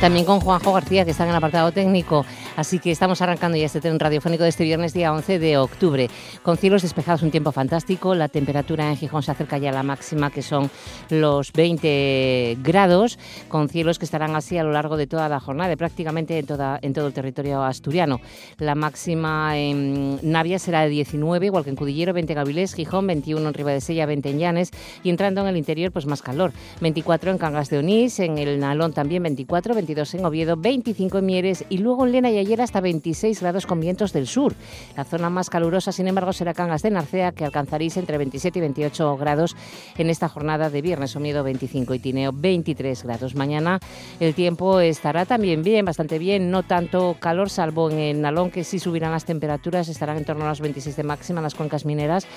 También con Juanjo García, que está en el apartado técnico. Así que estamos arrancando ya este tren radiofónico de este viernes, día 11 de octubre. Con cielos despejados, un tiempo fantástico. La temperatura en Gijón se acerca ya a la máxima, que son los 20 grados, con cielos que estarán así a lo largo de toda la jornada, prácticamente en, toda, en todo el territorio asturiano. La máxima en Navia será de 19, igual que en Cudillero, 20 en Gavilés, Gijón, 21 en Ribadesella, 20 en Llanes y entrando en el interior, pues más calor. 24 en Cangas de Onís, en el Nalón también 24, 22 en Oviedo, 25 en Mieres y luego en Lena y ayer hasta 26 grados con vientos del sur. La zona más calurosa, sin embargo, será Cangas de Narcea, que alcanzaréis entre 27 y 28 grados en esta jornada de viernes. Omiedo 25 y Tineo 23 grados. Mañana el tiempo estará también bien, bastante bien, no tanto calor, salvo en Nalón, que sí subirán las temperaturas, estarán en torno a los 26 de máxima en las cuencas mineras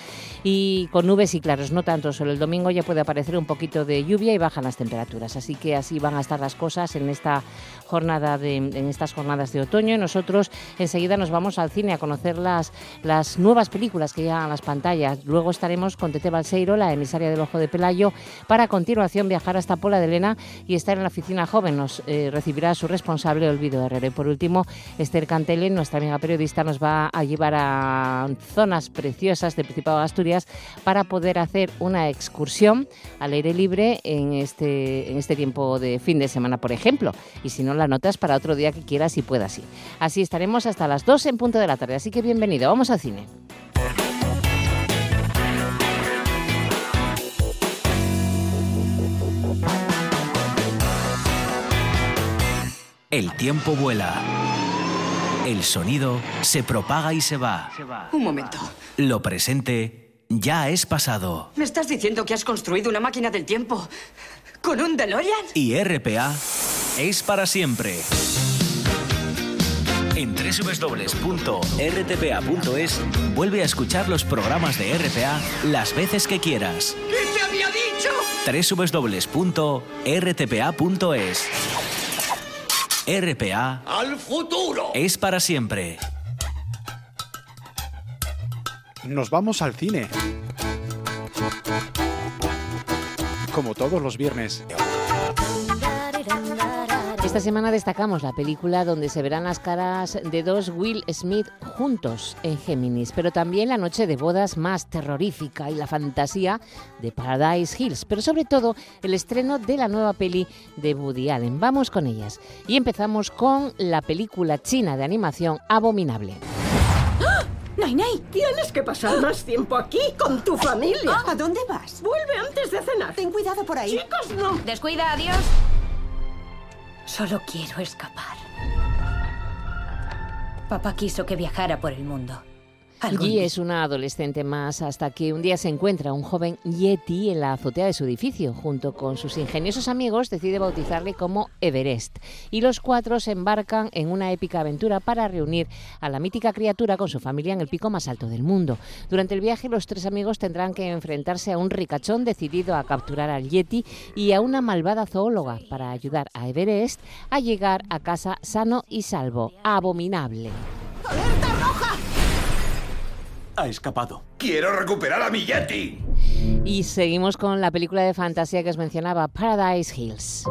y con nubes y claros, no tanto. Solo el domingo ya puede aparecer un poquito de lluvia y bajan las temperaturas. Así que así van a estar las cosas en esta jornada de, en estas jornadas de otoño. Nosotros enseguida nos vamos al cine a conocer las, las nuevas películas que llegan a las pantallas. Luego estaremos con Tete Balseiro, la emisaria del Ojo de Pelayo, para a continuación viajar hasta Pola de Elena y estar en la oficina joven. Nos eh, recibirá su responsable Olvido Herrera. Y por último, Esther Cantele, nuestra amiga periodista, nos va a llevar a zonas preciosas del Principado de Asturias para poder hacer una excursión al aire libre en este, en este tiempo de fin de semana, por ejemplo. Y si no la notas para otro día que quieras y puedas ir. Así estaremos hasta las 2 en punto de la tarde. Así que bienvenido, vamos al cine. El tiempo vuela. El sonido se propaga y se va. Un momento. Lo presente ya es pasado. ¿Me estás diciendo que has construido una máquina del tiempo con un DeLorean? Y RPA es para siempre. En www.rtpa.es vuelve a escuchar los programas de RPA las veces que quieras. ¿Qué te había dicho? www.rtpa.es RPA ¡Al futuro! es para siempre. Nos vamos al cine. Como todos los viernes. Esta semana destacamos la película donde se verán las caras de dos Will Smith juntos en Géminis, pero también la noche de bodas más terrorífica y la fantasía de Paradise Hills, pero sobre todo el estreno de la nueva peli de Woody Allen. Vamos con ellas y empezamos con la película china de animación Abominable. Tienes que pasar más tiempo aquí con tu familia. ¿A dónde vas? Vuelve antes de cenar. Ten cuidado por ahí. Chicos, no. Descuida, adiós. Solo quiero escapar. Papá quiso que viajara por el mundo. Día. es una adolescente más hasta que un día se encuentra un joven Yeti en la azotea de su edificio. Junto con sus ingeniosos amigos decide bautizarle como Everest. Y los cuatro se embarcan en una épica aventura para reunir a la mítica criatura con su familia en el pico más alto del mundo. Durante el viaje los tres amigos tendrán que enfrentarse a un ricachón decidido a capturar al Yeti y a una malvada zoóloga para ayudar a Everest a llegar a casa sano y salvo. Abominable. Ha escapado. ¡Quiero recuperar a mi Yeti! Y seguimos con la película de fantasía que os mencionaba, Paradise Hills.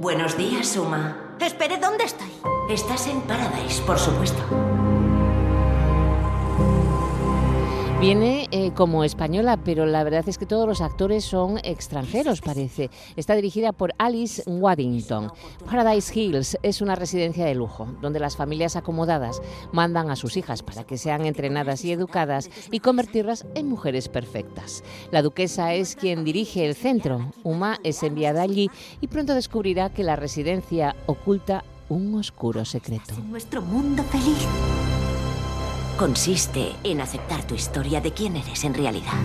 Buenos días, Suma. Espere, ¿dónde estoy? Estás en Paradise, por supuesto. Viene eh, como española, pero la verdad es que todos los actores son extranjeros, parece. Está dirigida por Alice Waddington. Paradise Hills es una residencia de lujo, donde las familias acomodadas mandan a sus hijas para que sean entrenadas y educadas y convertirlas en mujeres perfectas. La duquesa es quien dirige el centro. Uma es enviada allí y pronto descubrirá que la residencia oculta un oscuro secreto. Nuestro mundo feliz. Consiste en aceptar tu historia de quién eres en realidad.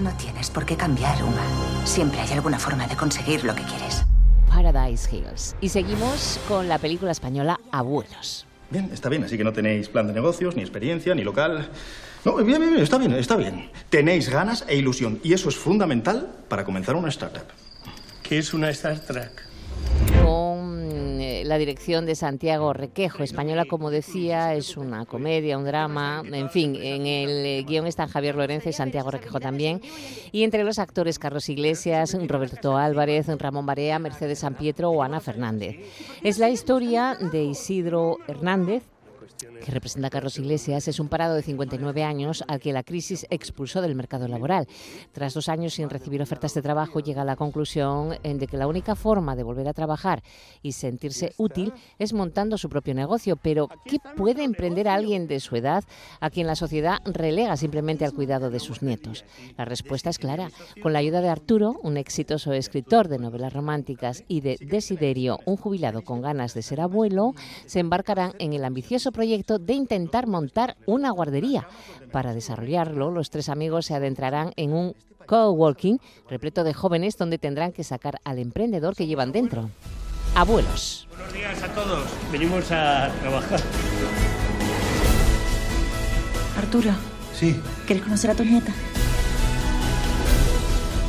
No tienes por qué cambiar, Uma. Siempre hay alguna forma de conseguir lo que quieres. Paradise Hills. Y seguimos con la película española Abuelos. Bien, está bien, así que no tenéis plan de negocios, ni experiencia, ni local. No, bien, bien, bien, está bien, está bien. Tenéis ganas e ilusión, y eso es fundamental para comenzar una startup. ¿Qué es una startup? La dirección de Santiago Requejo, española, como decía, es una comedia, un drama, en fin, en el eh, guion están Javier Lorenzo y Santiago Requejo también. Y entre los actores Carlos Iglesias, Roberto Álvarez, Ramón Barea, Mercedes San Pietro o Ana Fernández. Es la historia de Isidro Hernández, que representa a Carlos Iglesias, es un parado de 59 años al que la crisis expulsó del mercado laboral. Tras dos años sin recibir ofertas de trabajo, llega a la conclusión de que la única forma de volver a trabajar y sentirse útil es montando su propio negocio. Pero, ¿qué puede emprender alguien de su edad a quien la sociedad relega simplemente al cuidado de sus nietos? La respuesta es clara. Con la ayuda de Arturo, un exitoso escritor de novelas románticas, y de Desiderio, un jubilado con ganas de ser abuelo, se embarcarán en el ambicioso proyecto de intentar montar una guardería. Para desarrollarlo, los tres amigos se adentrarán en un coworking repleto de jóvenes donde tendrán que sacar al emprendedor que llevan dentro. Abuelos. Buenos días a todos. Venimos a trabajar. Arturo, Sí. ¿quieres conocer a tu nieta?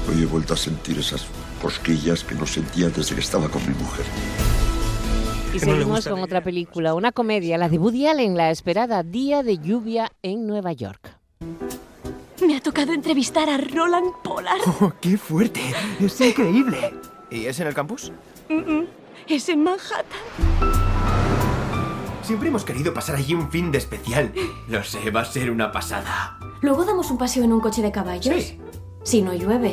Hoy he vuelto a sentir esas cosquillas que no sentía desde que estaba con mi mujer. Y no seguimos con otra película, una comedia, la de Woody Allen, la esperada Día de Lluvia en Nueva York. Me ha tocado entrevistar a Roland Pollard. Oh, ¡Qué fuerte! ¡Es increíble! ¿Y es en el campus? Mm, mm, Es en Manhattan. Siempre hemos querido pasar allí un fin de especial. Lo sé, va a ser una pasada. Luego damos un paseo en un coche de caballos. Sí. Si no llueve.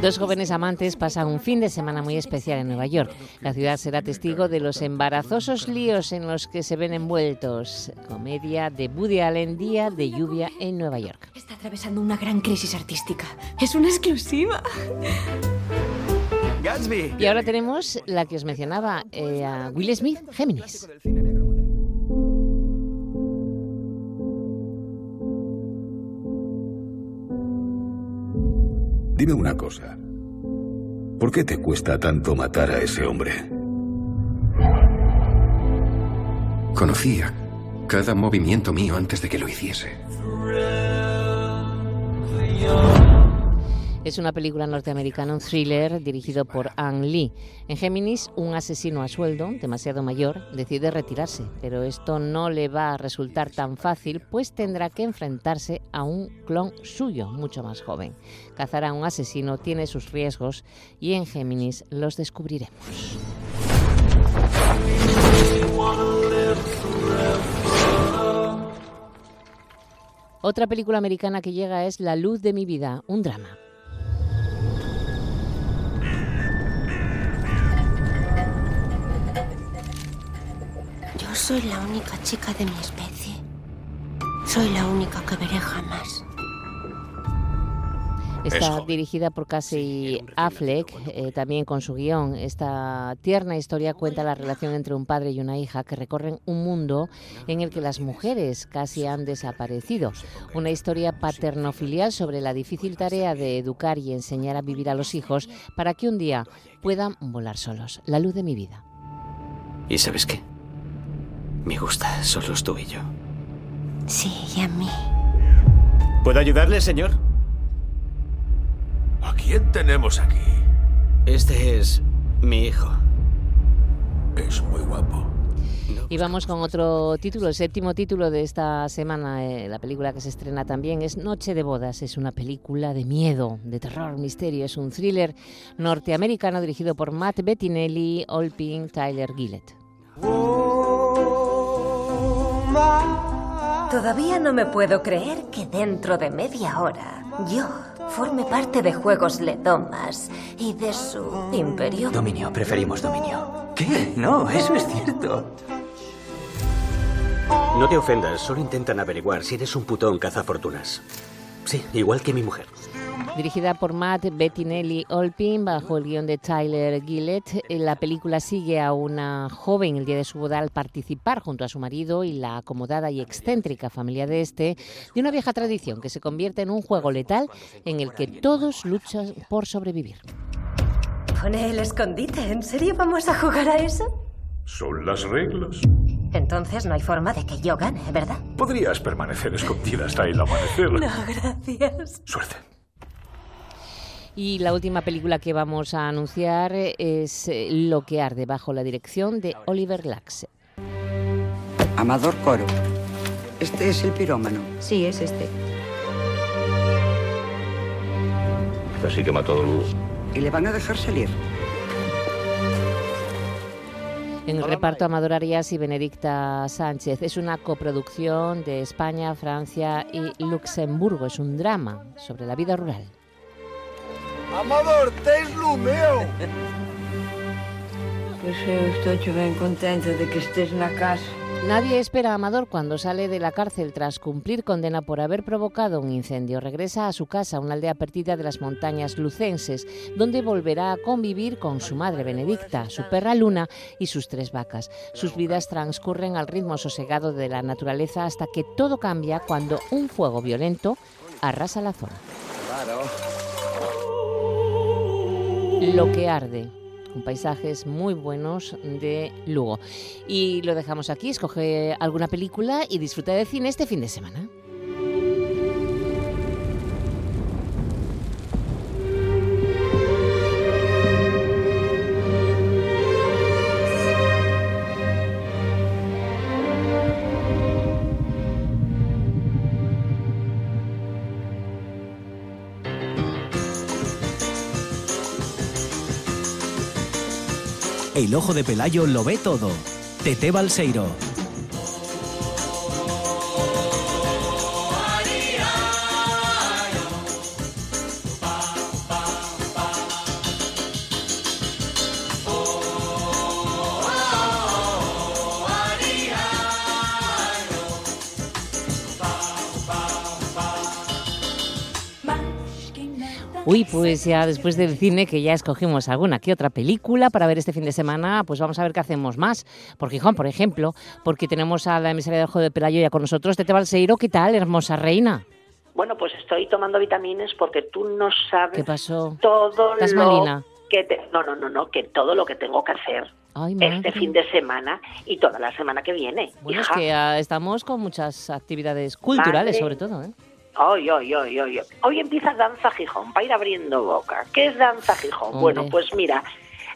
Dos jóvenes amantes pasan un fin de semana muy especial en Nueva York. La ciudad será testigo de los embarazosos líos en los que se ven envueltos. Comedia de Woody Allen, Día de Lluvia en Nueva York. Está atravesando una gran crisis artística. Es una exclusiva. ¡Gatsby! Y ahora tenemos la que os mencionaba, eh, a Will Smith, Géminis. Dime una cosa. ¿Por qué te cuesta tanto matar a ese hombre? Conocía cada movimiento mío antes de que lo hiciese. Es una película norteamericana, un thriller dirigido por Ang Lee. En Géminis, un asesino a sueldo, demasiado mayor, decide retirarse, pero esto no le va a resultar tan fácil, pues tendrá que enfrentarse a un clon suyo, mucho más joven. Cazar a un asesino tiene sus riesgos y en Géminis los descubriremos. Otra película americana que llega es La luz de mi vida, un drama. Soy la única chica de mi especie. Soy la única que veré jamás. Está dirigida por Casey Affleck, eh, también con su guion. Esta tierna historia cuenta la relación entre un padre y una hija que recorren un mundo en el que las mujeres casi han desaparecido. Una historia paternofilial sobre la difícil tarea de educar y enseñar a vivir a los hijos para que un día puedan volar solos. La luz de mi vida. ¿Y sabes qué? Me gusta, solos tú y yo. Sí, y a mí. ¿Puedo ayudarle, señor? ¿A quién tenemos aquí? Este es mi hijo. Es muy guapo. Y vamos con otro título, el séptimo título de esta semana. eh, la película que se estrena también es Noche de Bodas. Es una película de miedo, de terror, misterio. Es un thriller norteamericano dirigido por Matt Bettinelli, Olpin, Tyler Gillett. Todavía no me puedo creer que dentro de media hora yo forme parte de Juegos Ledomas y de su imperio. Dominio, preferimos dominio. ¿Qué? No, eso es cierto. No te ofendas, solo intentan averiguar si eres un putón cazafortunas. Sí, igual que mi mujer. Dirigida por Matt Bettinelli Olpin bajo el guion de Tyler Gillett, eh, la película sigue a una joven el día de su boda al participar junto a su marido y la acomodada y excéntrica familia de este de una vieja tradición que se convierte en un juego letal en el que todos luchan por sobrevivir. Pone el escondite. ¿En serio vamos a jugar a eso? Son las reglas. Entonces no hay forma de que yo gane, ¿verdad? Podrías permanecer escondida hasta el amanecer. No, gracias. Suerte. Y la última película que vamos a anunciar es eh, Lo que arde bajo la dirección de Oliver Laxe. Amador Coro. Este es el pirómano. Sí, es este. Así que mató a Luz. ¿Y le van a dejar salir? En el reparto Amador Arias y Benedicta Sánchez. Es una coproducción de España, Francia y Luxemburgo. Es un drama sobre la vida rural. Amador, tens lo meu! Pues eu estou ben contenta de que estés na casa. Nadie espera a Amador cuando sale de la cárcel tras cumplir condena por haber provocado un incendio. Regresa a su casa, una aldea perdida de las montañas lucenses, donde volverá a convivir con su madre Benedicta, su perra Luna y sus tres vacas. Sus vidas transcurren al ritmo sosegado de la naturaleza hasta que todo cambia cuando un fuego violento arrasa la zona. Lo que arde con paisajes muy buenos de Lugo. Y lo dejamos aquí, escoge alguna película y disfruta de cine este fin de semana. El ojo de Pelayo lo ve todo. Tete Balseiro. Uy, pues ya después del cine, que ya escogimos alguna que otra película para ver este fin de semana, pues vamos a ver qué hacemos más. Por Gijón, por ejemplo, porque tenemos a la emisaria del Ojo de Pelayo ya con nosotros. Tete Balseiro, ¿qué tal, hermosa reina? Bueno, pues estoy tomando vitaminas porque tú no sabes ¿Qué pasó? todo ¿Estás lo malina? que te- no, no, no, no, que todo lo que tengo que hacer Ay, este fin de semana y toda la semana que viene. Bueno, es que ah, estamos con muchas actividades culturales, Madre. sobre todo. ¿eh? Ay, ay, ay, ay. Hoy empieza Danza Gijón, para ir abriendo boca. ¿Qué es Danza Gijón? Hombre. Bueno, pues mira,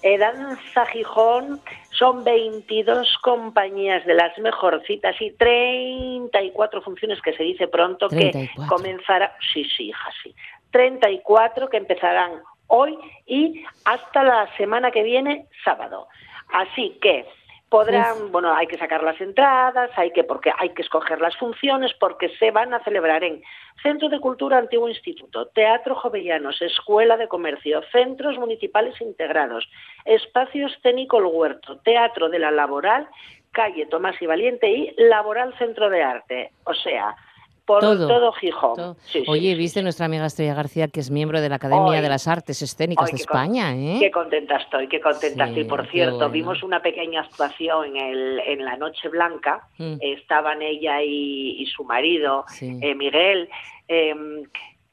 eh, Danza Gijón son 22 compañías de las mejorcitas y 34 funciones que se dice pronto 34. que comenzará. Sí, sí, hija, sí. 34 que empezarán hoy y hasta la semana que viene, sábado. Así que podrán, bueno, hay que sacar las entradas, hay que porque hay que escoger las funciones porque se van a celebrar en Centro de Cultura Antiguo Instituto, Teatro Jovellanos, Escuela de Comercio, Centros Municipales Integrados, Espacio Escénico El Huerto, Teatro de la Laboral, Calle Tomás y Valiente y Laboral Centro de Arte. O sea, por Todo, todo, Gijón. todo. Sí, sí, Oye, sí, viste nuestra amiga Estrella García, que es miembro de la Academia de las Artes Escénicas de con- España, ¿eh? Qué contenta estoy, qué contenta Sí, estoy. Por cierto, bueno. vimos una pequeña actuación en, el, en la Noche Blanca. Mm. Estaban ella y, y su marido, eh, Miguel,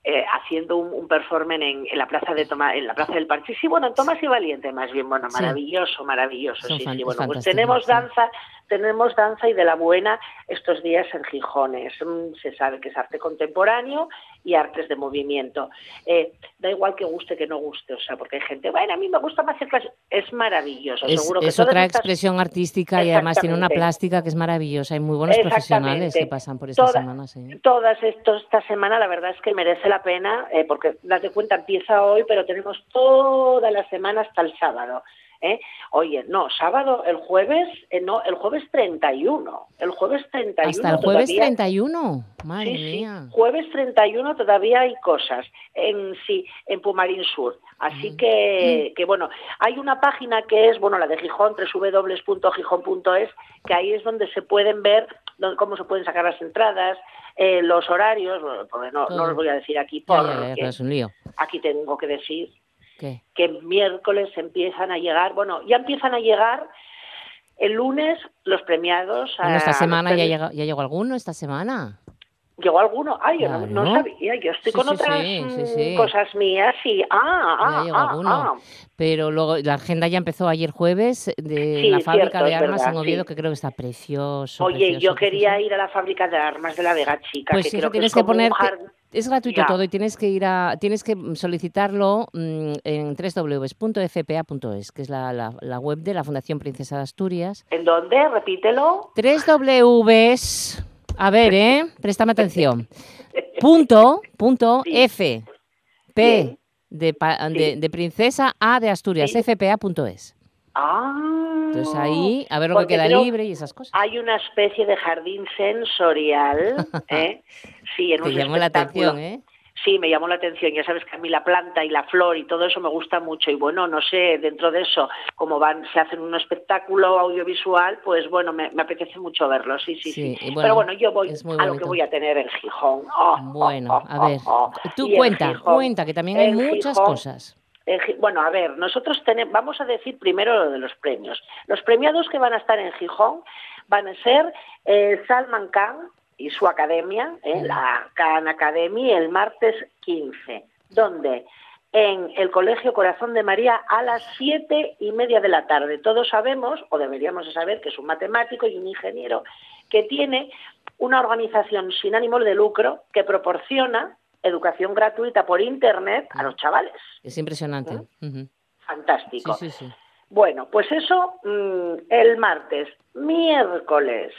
eh, haciendo un, un performance en, en la plaza de Toma- en la plaza del Parche. Sí, bueno, en Tomás y Valiente, más bien, bueno, Sí. maravilloso, maravilloso. Son sí, fan- sí, bueno, pues tenemos danza, tenemos danza y de la buena estos días en Gijones. Mm, Se sabe que es arte contemporáneo y artes de movimiento. Eh, da igual que guste que no guste, o sea, porque hay gente, bueno, a mí me gusta más el clásico. Es maravilloso, Es, seguro que es todas otra estas- expresión artística y además tiene una plástica que es maravillosa. Hay muy buenos profesionales que pasan por esta Toda- semana. Sí. Todas estos, esta semana la verdad es que merece la pena, eh, porque date cuenta, empieza hoy, pero tenemos toda la semana hasta el sábado. ¿Eh? Oye, no, sábado, el jueves, eh, no, el jueves 31, el jueves 31 Hasta el jueves todavía- 31. Madre Sí, sí. mía. Jueves 31 todavía hay cosas en sí, en Pumarín Sur. Así que, que, bueno, hay una página que es, bueno, la de Gijón, www.gijón.es, que ahí es donde se pueden ver dónde- cómo se pueden sacar las entradas, eh, los horarios, bueno, porque no, no los voy a decir aquí Ya, ya, porque ya, que es un lío. aquí tengo que decir ¿Qué? que miércoles empiezan a llegar, bueno, ya empiezan a llegar el lunes los premiados. Bueno, esta a- semana ya, llega, ya llegó alguno, esta semana. ¿Llegó alguno? Ay, yo no, sabía, yo estoy Sí, con sí, otras sí, sí, mm, sí. cosas mías y... Ah, ah, llegó ah, ah. Pero luego la agenda ya empezó ayer jueves de la fábrica cierto, de es armas verdad, en Oviedo, que creo que está precioso. Oye, precioso, yo quería ir a la fábrica de armas de la Vega Chica, Pues que creo que tienes es que como un ponerte, jardín- es gratuito Ya. todo y tienes que ir a, tienes que solicitarlo mm, en www.fpa.es, que es la, la- la web de la Fundación Princesa de Asturias. ¿En dónde? Repítelo. Tres Ws, a ver, ¿eh? Préstame atención. Punto, punto, F, P, de, de princesa, A de Asturias, fpa.es. Ah. Entonces ahí, a ver lo que queda libre y esas cosas. Hay una especie de jardín sensorial, ¿eh? Sí, en Te un llamó la atención, ¿eh? Sí, me llamó la atención. Ya sabes que a mí la planta y la flor y todo eso me gusta mucho. Y bueno, no sé, dentro de eso, como van, se hacen un espectáculo audiovisual, pues bueno, me, me apetece mucho verlo. Sí, sí, sí. Sí, y bueno, Pero bueno, yo voy a lo que voy a tener en Gijón. Oh, Bueno, oh, a ver, oh, oh. tú cuenta, cuenta, que también hay muchas Gijón- cosas. Bueno, a ver, nosotros tenemos, vamos a decir primero lo de los premios. Los premiados que van a estar en Gijón van a ser eh, Salman Khan y su academia, eh, la Khan Academy, el martes 15, donde en el Colegio Corazón de María a las siete y media de la tarde. Todos sabemos, o deberíamos de saber, que es un matemático y un ingeniero que tiene una organización sin ánimo de lucro que proporciona educación gratuita por Internet a los chavales. Es impresionante. Ujú. Fantástico. Sí, sí, sí. Bueno, pues eso mm, el martes, miércoles.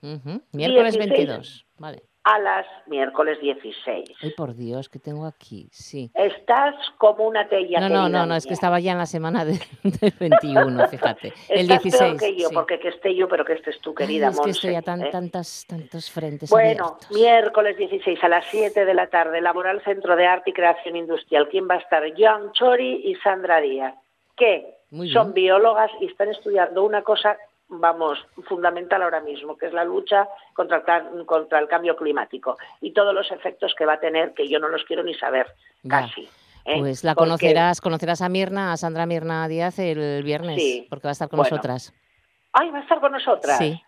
Miércoles 16. 22. Vale. A las miércoles 16. Ay, por Dios, que tengo aquí. Sí. Estás como una tella. No, no, no, no, es que estaba ya en la semana de- del 21, fíjate. El Estás 16. peor que yo, sí. porque que esté yo, pero que estés tú, Ay, querida es que Monse, estoy a tan- ¿eh? tantas, tantos frentes Bueno, abiertos. miércoles 16 a las 7 de la tarde, Laboral Centro de Arte y Creación Industrial. ¿Quién va a estar? Joan Chori y Sandra Díaz, que Muy son bien. biólogas y están estudiando una cosa, vamos, fundamental ahora mismo, que es la lucha contra el, ca- contra el cambio climático y todos los efectos que va a tener, que yo no los quiero ni saber, Ya. casi. ¿eh? Pues la Porque- conocerás, conocerás a Mirna, a Sandra Mirna Díaz el viernes, Sí. porque va a estar con Bueno, nosotras. ¡Ay, va a estar con nosotras! Sí,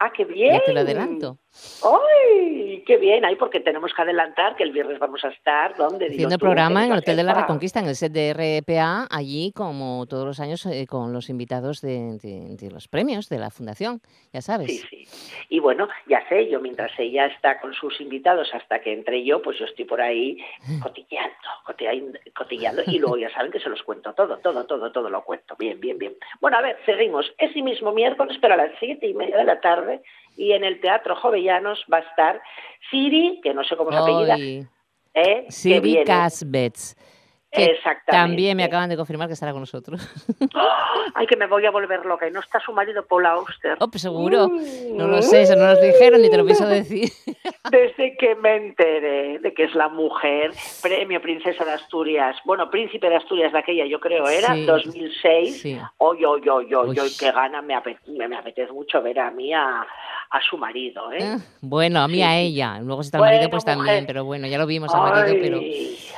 ¡Ah, qué bien! ya te lo adelanto. ¡Ay, qué bien! Ay, porque tenemos que adelantar que el viernes vamos a estar, ¿dónde? Dilo Haciendo el programa en el Hotel de la. Reconquista, en el set de RPA, allí como todos los años eh, con los invitados de, de- de los premios de la Fundación, ya sabes. Sí, sí. Y bueno, ya sé, yo mientras ella está con sus invitados hasta que entre yo, pues yo estoy por ahí cotilleando, cotilleando, cotilleando y luego ya saben que se los cuento todo, todo, todo, todo lo cuento. Bien, bien, bien. Bueno, a ver, seguimos. Ese mismo miércoles, pero a las siete y media de la tarde, y en el Teatro Jovellanos va a estar Siri, que no sé cómo se apellida, ¿eh? Siri. Casbets, que Exactamente. también me acaban de confirmar que estará con nosotros. Ay, que me voy a volver loca. Y no está su marido, Paul Auster. Oh, pues seguro. No lo sé, eso no nos dijeron ni te lo pienso decir. Desde que me enteré de que es la mujer, premio Princesa de Asturias, bueno, Príncipe de Asturias de aquella, yo creo, era Sí, 2006. sí. Oy, oy, oy, oy, oy, qué gana, me, ape- me, apetece mucho ver a mí, a, a su marido, ¿eh? Ah, Bueno, a mí Sí, a ella. Luego si está el marido, pues también. Pero bueno, ya lo vimos al marido, pero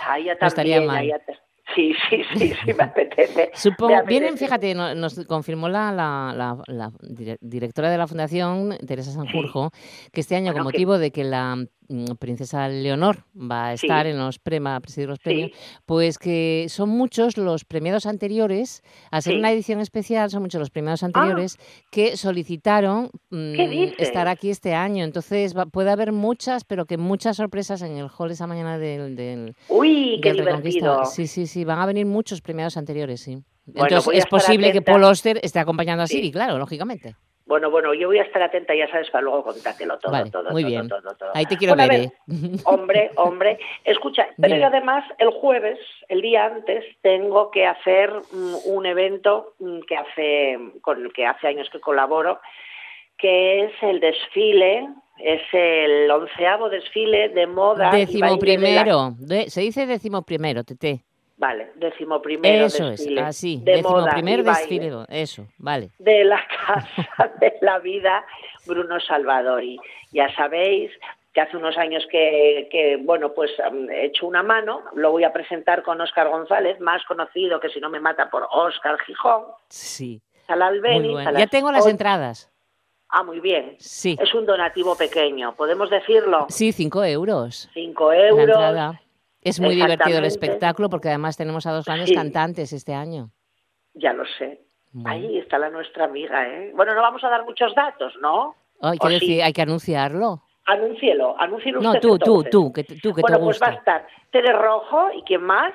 a ella no estaría también, mal. a ella ta- Sí, sí, sí, sí, me apetece. Supongo, me apetece. vienen, fíjate, no- nos confirmó la, la- la- la dire- directora de la fundación, Teresa Sanjurjo, que este año, con Bueno, que- motivo de que la princesa Leonor va a Sí. estar en los premios, a presidir los Sí. premios, pues que son muchos los premiados anteriores, al ser Sí. una edición especial, son muchos los premiados Ah. anteriores que solicitaron mm, ¿Qué dices? estar aquí este año. Entonces va- puede haber muchas, pero que muchas sorpresas en el hall esa mañana del, del, Uy, qué del Reconquista. divertido. Sí, sí, sí, van a venir muchos premiados anteriores, sí. Bueno, Entonces a es posible que. Paul Oster esté acompañando a Sí. Siri, claro, lógicamente. Bueno, bueno, yo voy a estar atenta, ya sabes, para luego contártelo todo, Vale, todo, muy todo, bien. todo, todo. Ahí te quiero Bueno, ver, ver, ¿eh? Hombre, hombre. Escucha, pero yo además el jueves, el día antes, tengo que hacer mm, un evento mm, que hace, con el que hace años que colaboro, que es el desfile, es el onceavo desfile de moda. baile de la- se dice décimo primero, Tete. Vale, décimo primero Eso es, así. de moda baile. Eso, vale. de la Casa de la Vida Bruno Salvadori. Ya sabéis, que hace unos años que, que, bueno, pues he hecho una mano, lo voy a presentar con Óscar González, más conocido que si no me mata por Óscar Gijón. Sí. Sala Albéniz, Muy bueno. a Ya tengo las entradas. Ah, muy bien. Sí. Es un donativo pequeño, podemos decirlo. Sí, cinco euros. Cinco La euros. entrada. Es muy divertido el espectáculo porque además tenemos a dos grandes Sí. cantantes este año. Ya lo sé. Ahí está la nuestra amiga, ¿eh? Bueno, no vamos a dar muchos datos, ¿no? Ay, ¿O quiero sí? decir, hay que anunciarlo. Anúncielo, anúncielo No, usted tú, tú, entonces. tú, que, tú que bueno, te pues gusta. va a estar Tere Rojo y quién más.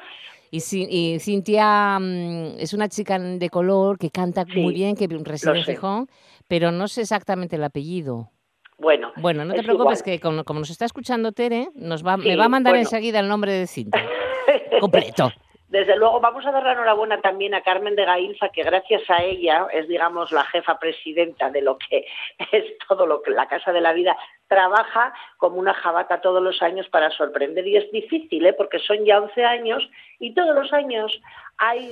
Y, y Cintia mm, es una chica de color que canta muy bien, que reside en. Gijón, pero no sé exactamente el apellido. Bueno, Bueno, no te es preocupes igual. que como, como nos está escuchando Tere, nos va, me va a mandar bueno. enseguida el nombre de Cintia. Completo. Desde luego, vamos a dar la enhorabuena también a Carmen de Gainza, que gracias a ella es, digamos, la jefa presidenta de lo que es todo lo que la Casa de la Vida trabaja como una jabata todos los años para sorprender. Y es difícil, ¿eh? porque son ya 11 años y todos los años hay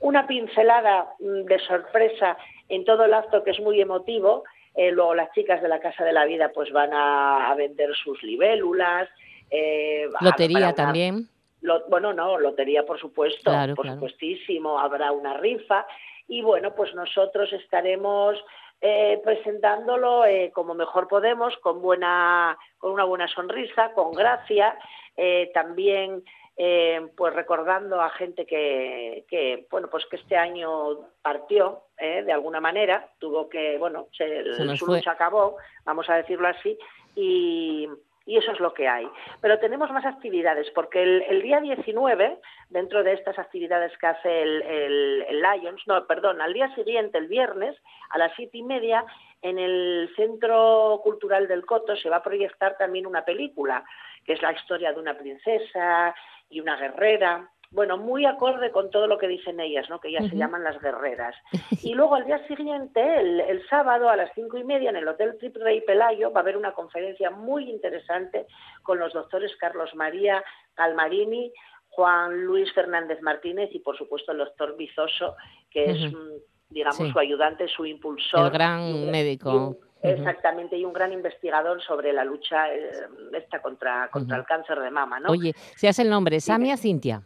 una pincelada mm, de sorpresa en todo el acto que es muy emotivo. Eh, luego las chicas de la Casa de la Vida pues van a, a vender sus libélulas. eh, Lotería una- también. lo- bueno, no, lotería por supuesto, Claro, por claro. supuestísimo, habrá una rifa y bueno, pues nosotros estaremos eh, presentándolo eh, como mejor podemos, con buena, con una buena sonrisa, con gracia, eh, también eh, pues recordando a gente que, que bueno pues que este año partió eh, de alguna manera, tuvo que bueno se, Se su lucha acabó, vamos a decirlo así y y eso es lo que hay. Pero tenemos más actividades, porque el, el día 19, dentro de estas actividades que hace el, el- el Lions, no, perdón, al día siguiente, el viernes, a las siete y media, en el Centro Cultural del Coto se va a proyectar también una película, que es la historia de una princesa y una guerrera. Bueno, muy acorde con todo lo que dicen ellas, ¿no? que ellas se llaman las guerreras. Y luego al día siguiente, el, el sábado a las cinco y media, en el Hotel Trip Rey Pelayo, va a haber una conferencia muy interesante con los doctores Carlos María Calmarini, Juan Luis Fernández Martínez y, por supuesto, el doctor Bizoso, que es, Ujú. mm, digamos, Sí. su ayudante, su impulsor. El gran médico. Exactamente, y un gran investigador sobre la lucha eh, esta contra, contra el cáncer de mama, ¿no? Oye, si hace el nombre, Samia Cintia.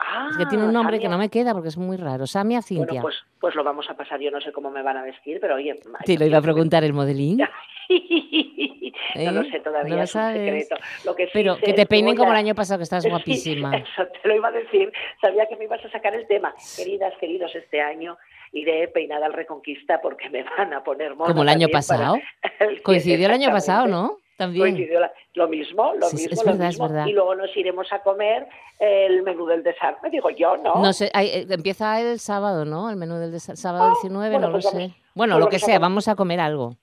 Ah, Es que tiene un nombre que Samia. no me queda porque es muy raro. Samia Bueno, Cintia. pues, pues lo vamos a pasar. Yo no sé cómo me van a vestir, pero oye. Te lo iba a preguntar el modelín. No lo ¿Eh? sé todavía, No lo es un secreto. Lo que sí Pero que te peinen como a- el año pasado, que estás Sí, guapísima. eso te lo iba a decir. Sabía que me ibas a sacar el tema. Queridas, queridos, este año iré peinada al Reconquista porque me van a poner mona Como el año para pasado. el- Coincidió el año pasado. ¿no? También. Coincidió la- lo mismo, lo Sí, mismo, es lo verdad, es verdad. Y luego nos iremos a comer el menú del desarme, digo yo, ¿no? No sé, ay, eh, empieza el sábado, ¿no? El menú del des- sábado 19, bueno, no pues lo vamos- sé. Bueno, pues lo que a sea, vamos a comer algo.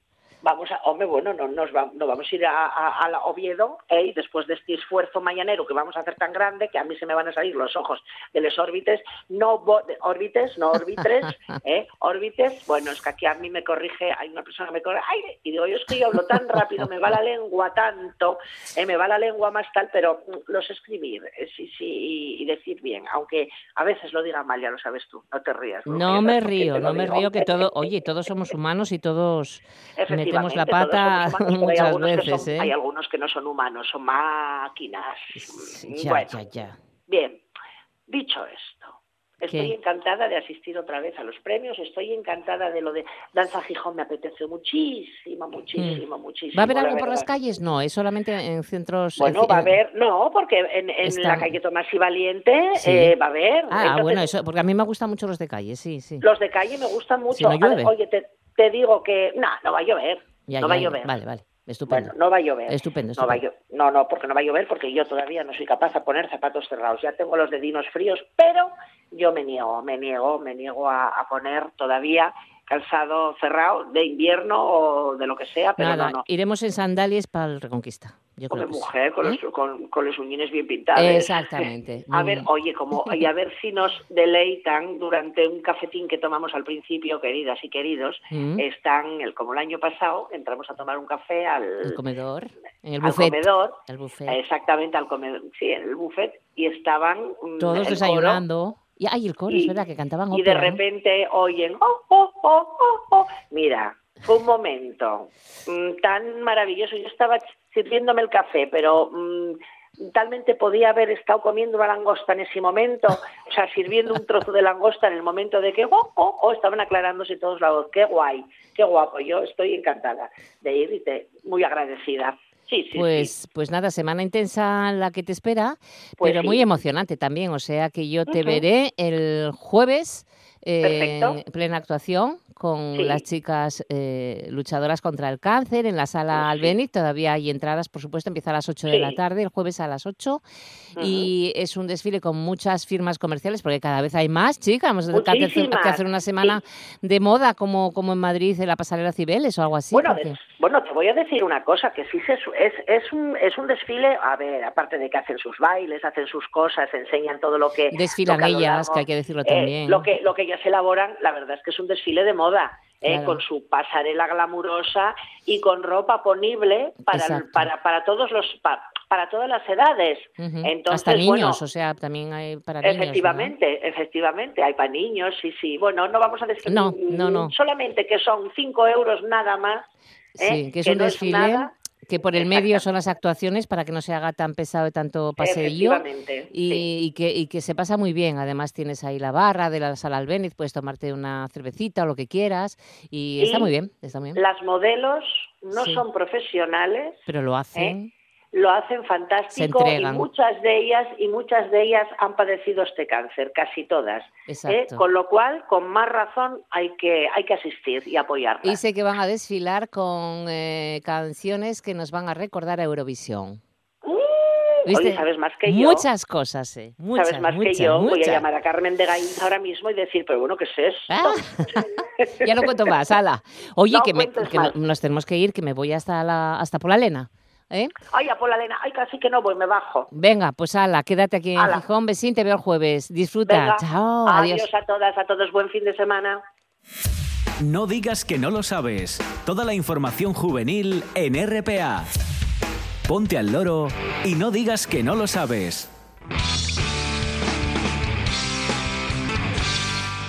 Vamos a, hombre, bueno, no nos va- no vamos a ir a, a, a la Oviedo, ¿eh? y después de este esfuerzo mañanero que vamos a hacer tan grande que a mí se me van a salir los ojos de los órbites, no órbites, no órbitres, ¿eh? órbites, bueno, es que aquí a mí me corrige, hay una persona que me corrige, ay, y digo, yo es que yo hablo tan rápido, me va la lengua tanto, eh, me va la lengua más tal, pero mm, lo sé escribir, eh, sí, sí, y, decir bien, aunque a veces lo diga mal, ya lo sabes tú, no te rías. No rías, me río, no me río que todo, oye, todos somos humanos y todos metemos la pata humanos, muchas algunos que veces, son- ¿eh? Hay algunos que no son humanos, son máquinas. Ya, bueno, ya, ya. bien, dicho esto, estoy ¿Qué? encantada de asistir otra vez a los premios, estoy encantada de lo de Danza Gijón, me apetece muchísimo, muchísimo, muchísimo. Mm. ¿Va a haber la algo por las calles? No, es solamente en centros... Bueno, en- va a haber, no, porque en, en Está- la calle Tomás y Valiente Sí. eh, va a haber. Ah, Entonces, bueno, eso, porque a mí me gustan mucho los de calle, sí, sí. Los de calle me gustan mucho. Si no ver, llueve. Oye, te, te digo que, no, no va a llover. Ya, no ya, va a llover. Vale, vale, estupendo. Bueno, no va a llover. Estupendo, No, va a estupendo. llo- no, no, porque no va a llover, porque yo todavía no soy capaz de poner zapatos cerrados. Ya tengo los dedinos fríos, pero yo me niego, me niego, me niego a, a poner todavía calzado cerrado de invierno o de lo que sea, pero Nada, no, no. iremos en sandalias para el Reconquista. Yo Hombre, creo que sí. mujer, con, ¿Eh? los, con, con los uñines bien pintados. Exactamente. A ver, bien. oye, como, y a ver si nos deleitan durante un cafetín que tomamos al principio, queridas y queridos, Mm. están, el, como el año pasado, entramos a tomar un café al, El comedor, en el al buffet. comedor, El buffet. exactamente al comedor, sí, en el buffet, y estaban mm, Todos coro, desayunando. Y, ay, el coro, es verdad, que cantaban y de repente oyen, oh, oh, oh, oh, oh. mira, fue un momento mm, tan maravilloso. Yo estaba sirviéndome el café, pero mm, talmente podía haber estado comiendo una langosta en ese momento, o sea, sirviendo un trozo de langosta en el momento de que, oh, oh, oh, estaban aclarándose todos lados. Qué guay, qué guapo. Yo estoy encantada de ir y te, muy agradecida. Sí, sí, Pues, sí. pues nada, semana intensa la que te espera, Pues pero sí. muy emocionante también. O sea que yo te veré el jueves eh, plena actuación con Sí. las chicas eh, luchadoras contra el cáncer en la sala Albéniz. Todavía hay entradas, por supuesto, empieza a las 8 de la Sí. tarde, el jueves a las 8. Y es un desfile con muchas firmas comerciales, porque cada vez hay más, chicas. Vamos a tener que hacer, una semana de moda como, como en Madrid en la pasarela Cibeles o algo así. Bueno, porque- bueno, te voy a decir una cosa, que sí se es, es, un, es un desfile, a ver, aparte de que hacen sus bailes, hacen sus cosas, enseñan todo lo que... Desfilan lo que ellas, que hay que decirlo eh, también. lo, que, lo que ellas elaboran, la verdad es que es un desfile de moda, eh, Claro. con su pasarela glamurosa y con ropa ponible para, para, para todos los... pa- para todas las edades. Entonces, Hasta niños, bueno, o sea, también hay para niños. Efectivamente, efectivamente, hay para niños, sí, sí. Bueno, no vamos a decir No, no, no. solamente que son 5 euros nada más. ¿eh? Sí, que es un no desfile nada. Que por el medio son las actuaciones para que no se haga tan pesado y tanto paseillo y, y que, y que se pasa muy bien. Además tienes ahí la barra de la sala Albéniz, puedes tomarte una cervecita o lo que quieras y, está muy bien, está muy bien. Las modelos no Sí. son profesionales, Pero lo hacen. Lo hacen fantástico y muchas de ellas y muchas de ellas han padecido este cáncer, casi todas. ¿eh? Con lo cual, con más razón hay que hay que asistir y apoyarlas. Y sé que van a desfilar con eh, canciones que nos van a recordar a Eurovisión. Oye, sabes más que yo. Muchas cosas, eh. Muchas, Sabes más muchas, que yo, voy a llamar a Carmen de Gainza ahora mismo y decir, pero bueno, ¿qué es esto? Ah, ya no cuento más, ala. Oye, No que, me- que nos tenemos que ir, que me voy hasta la, hasta por la Lena. ¿Eh? Ay, a por la Elena, ay, casi que no voy, me bajo. Venga, pues ala, quédate aquí en Ala. Gijón, besín, te veo el jueves. Disfruta. Venga, Chao, adiós. adiós. a todas, a todos, buen fin de semana. No digas que no lo sabes. Toda la información juvenil en RPA. Ponte al loro y no digas que no lo sabes.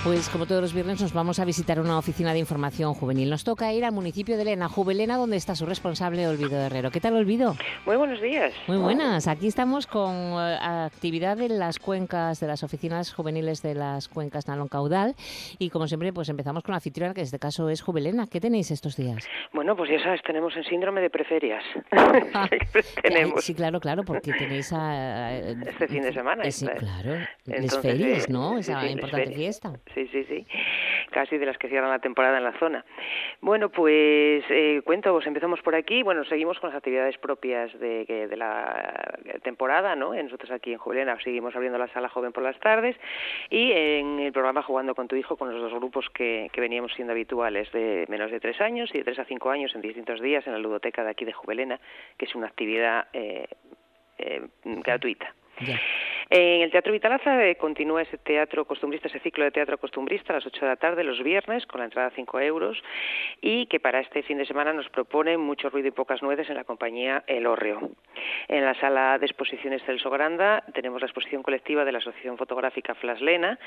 Pues como todos los viernes nos vamos a visitar una oficina de información juvenil. Nos toca ir al municipio de Lena, Jubelena, donde está su responsable Olvido Herrero. ¿Qué tal, Olvido? Muy buenos días. Muy buenas. Aquí estamos con eh, actividad en las cuencas, de las oficinas juveniles de las cuencas Nalón Caudal. Y como siempre, pues empezamos con la anfitriona, que en este caso es Jubelena. ¿Qué tenéis estos días? Bueno, pues ya sabes, tenemos el síndrome de preferias. tenemos. Sí, claro, claro, porque tenéis a, este fin de semana. Eh, sí, ¿sabes? claro. Entonces, ferias, eh, ¿no? Esa sí, importante ferias. fiesta. Sí, sí, sí. Casi de las que cierran la temporada en la zona. Bueno, pues eh, cuento, pues empezamos por aquí. Bueno, seguimos con las actividades propias de, de la temporada, ¿no? Eh, Nosotros aquí en Jubilena seguimos abriendo la sala joven por las tardes y en el programa Jugando con tu hijo con los dos grupos que, que veníamos siendo habituales de menos de tres años y de tres a cinco años en distintos días en la ludoteca de aquí de Jubilena, que es una actividad eh, eh, gratuita. En el Teatro Vitalaza eh, continúa ese teatro costumbrista, ese ciclo de teatro costumbrista a las 8 de la tarde los viernes con la entrada a 5 euros y que para este fin de semana nos propone mucho ruido y pocas nueces en la compañía El Hórreo. En la sala de exposiciones Celso Granda tenemos la exposición colectiva de la Asociación Fotográfica Flaslena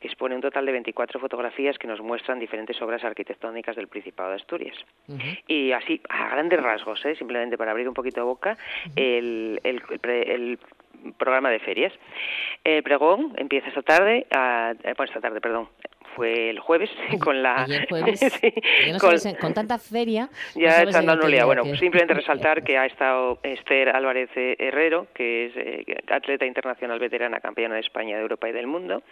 que expone un total de 24 fotografías que nos muestran diferentes obras arquitectónicas del Principado de Asturias. Y así, a grandes rasgos, ¿eh? simplemente para abrir un poquito de boca, el, el- el el programa de ferias. El pregón empieza esta tarde, a- eh, bueno, esta tarde, perdón, fue el jueves con la... Jueves, Sí, no con- sabes, con tanta feria... no ya sabes están dando día Bueno, que- simplemente resaltar que ha estado Esther Álvarez eh, Herrero, que es eh, atleta internacional veterana, campeona de España, de Europa y del mundo,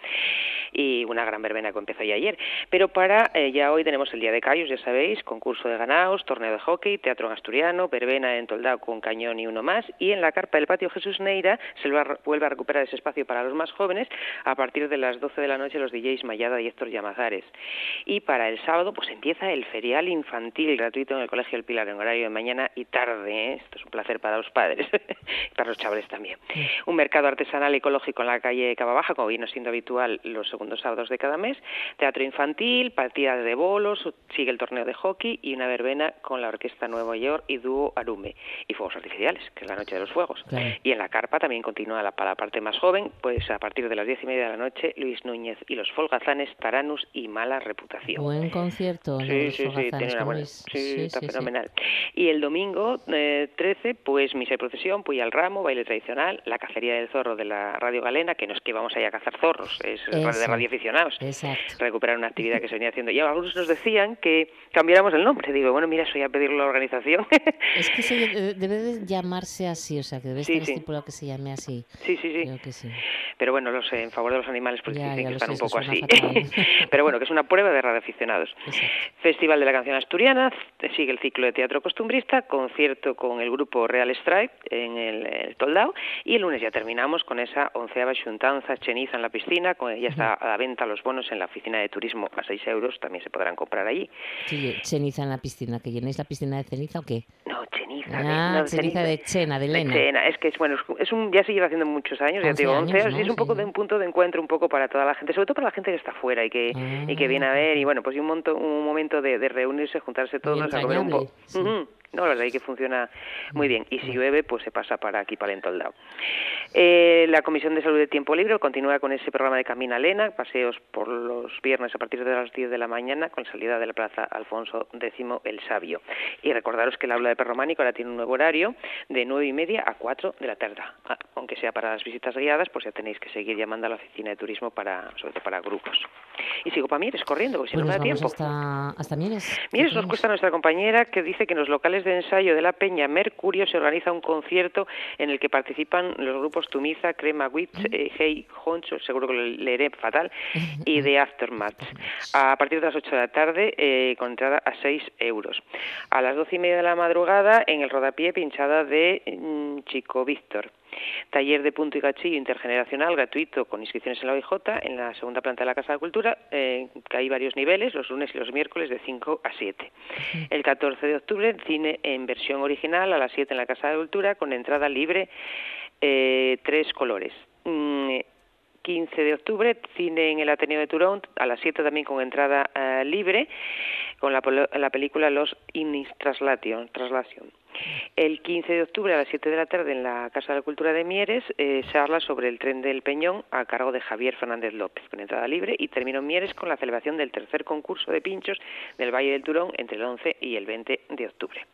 y una gran verbena que empezó ya ayer. Pero para eh, ya hoy tenemos el Día de Cayos, ya sabéis, concurso de ganaos, torneo de hockey, teatro en asturiano, verbena en Toldao con cañón y uno más, y en la carpa del patio Jesús Neira se vuelve a recuperar ese espacio para los más jóvenes. A partir de las 12 de la noche los DJs Mayada y Héctor Llamazares. Y para el sábado pues empieza el ferial infantil gratuito en el Colegio El Pilar en horario de mañana y tarde. ¿eh? Esto es un placer para los padres y para los chavales también. Un mercado artesanal ecológico en la calle Cava Baja, como vino siendo habitual los segundos sábados de cada mes. Teatro infantil, partidas de bolos, sigue el torneo de hockey y una verbena con la Orquesta Nueva York y dúo Arume. Y fuegos artificiales, que es la noche de los fuegos. Y en la carpa también continúa la, para la parte más joven, pues a partir de las diez y media de la noche, Luis Núñez y los Folgazanes estarán Y Mala Reputación. Buen concierto. Sí, sí, sí, tiene una buena. Sí, está fenomenal. Y el domingo eh, 13, pues misa y procesión, Puy al ramo, baile tradicional, la cacería del zorro de la Radio Galena, que no es que vamos a ir a cazar zorros, es Eso. de radio aficionados. Exacto. Recuperar una actividad que se venía haciendo. Y algunos nos decían que cambiáramos el nombre. Digo, bueno, mira, eso ya pedirlo a la organización. Es que se de- debe de llamarse así, o sea, que debe Sí, estar sí. estipulado que se llame así. Sí, sí, sí. Creo que sí. Pero bueno, los en favor de los animales pues Ya, dicen ya que están sé, un poco así. Pero bueno, que es una prueba de radioaficionados. Festival de la Canción Asturiana, sigue el ciclo de teatro costumbrista, concierto con el grupo Real Strike en el, el Toldao y el lunes ya terminamos con esa onceava xuntanza cheniza en la piscina, con, ya está a la venta los bonos en la oficina de turismo a 6 euros, también se podrán comprar allí. Sí, ceniza en la piscina, ¿que llenéis la piscina de ceniza o qué? No, ceniza. Ah, no, ceniza de Chena, de Lena. Chena. Es que es bueno, es un, ya se lleva haciendo muchos años, ya 11 te digo, 11 años, es ¿no? un poco de un punto de encuentro un poco para toda la gente, sobre todo para la gente que está fuera y que, y que viene a ver, y bueno, pues un, monto, un momento de, de reunirse, juntarse todos, a comer un poco. sí. No, la verdad es que funciona muy bien. Y si llueve, pues se pasa para aquí, para el Entoldao. Eh, la Comisión de Salud de Tiempo Libre continúa con ese programa de Camina Lena, paseos por los viernes a partir de las 10 de la mañana, con salida de la Plaza Alfonso X el Sabio. Y recordaros que el aula de Perrománico ahora tiene un nuevo horario de 9 y media a 4 de la tarde. Ah, Aunque sea para las visitas guiadas, pues ya tenéis que seguir llamando a la oficina de turismo, para, sobre todo para grupos. Y sigo para Mieres corriendo, porque si Pues no me da tiempo. hasta, hasta Mieres. Mires, nos cuesta nuestra compañera que dice que en los locales de ensayo de la Peña Mercurio se organiza un concierto en el que participan los grupos Tumiza, Crema Witch, eh, Hey Honcho, seguro que lo leeré fatal, y The Aftermath. A partir de las 8 de la tarde, eh, con entrada a 6 euros. A las 12 y media de la madrugada, en el rodapié, pinchada de mm, Chico Víctor. Taller de punto y gachillo intergeneracional gratuito con inscripciones en la OIJ en la segunda planta de la Casa de Cultura, eh, que hay varios niveles, los lunes y los miércoles de 5 a 7. El 14 de octubre, cine en versión original a las 7 en la Casa de Cultura con entrada libre, eh, tres colores. Mm, 15 de octubre, cine en el Ateneo de Turón, a las 7 también con entrada eh, libre, con la, la película Los Innis Translation. El 15 de octubre a las 7 de la tarde en la Casa de la Cultura de Mieres eh, se habla sobre el tren del Peñón a cargo de Javier Fernández López, con entrada libre, y terminó Mieres con la celebración del tercer concurso de pinchos del Valle del Turón entre el 11 y el 20 de octubre.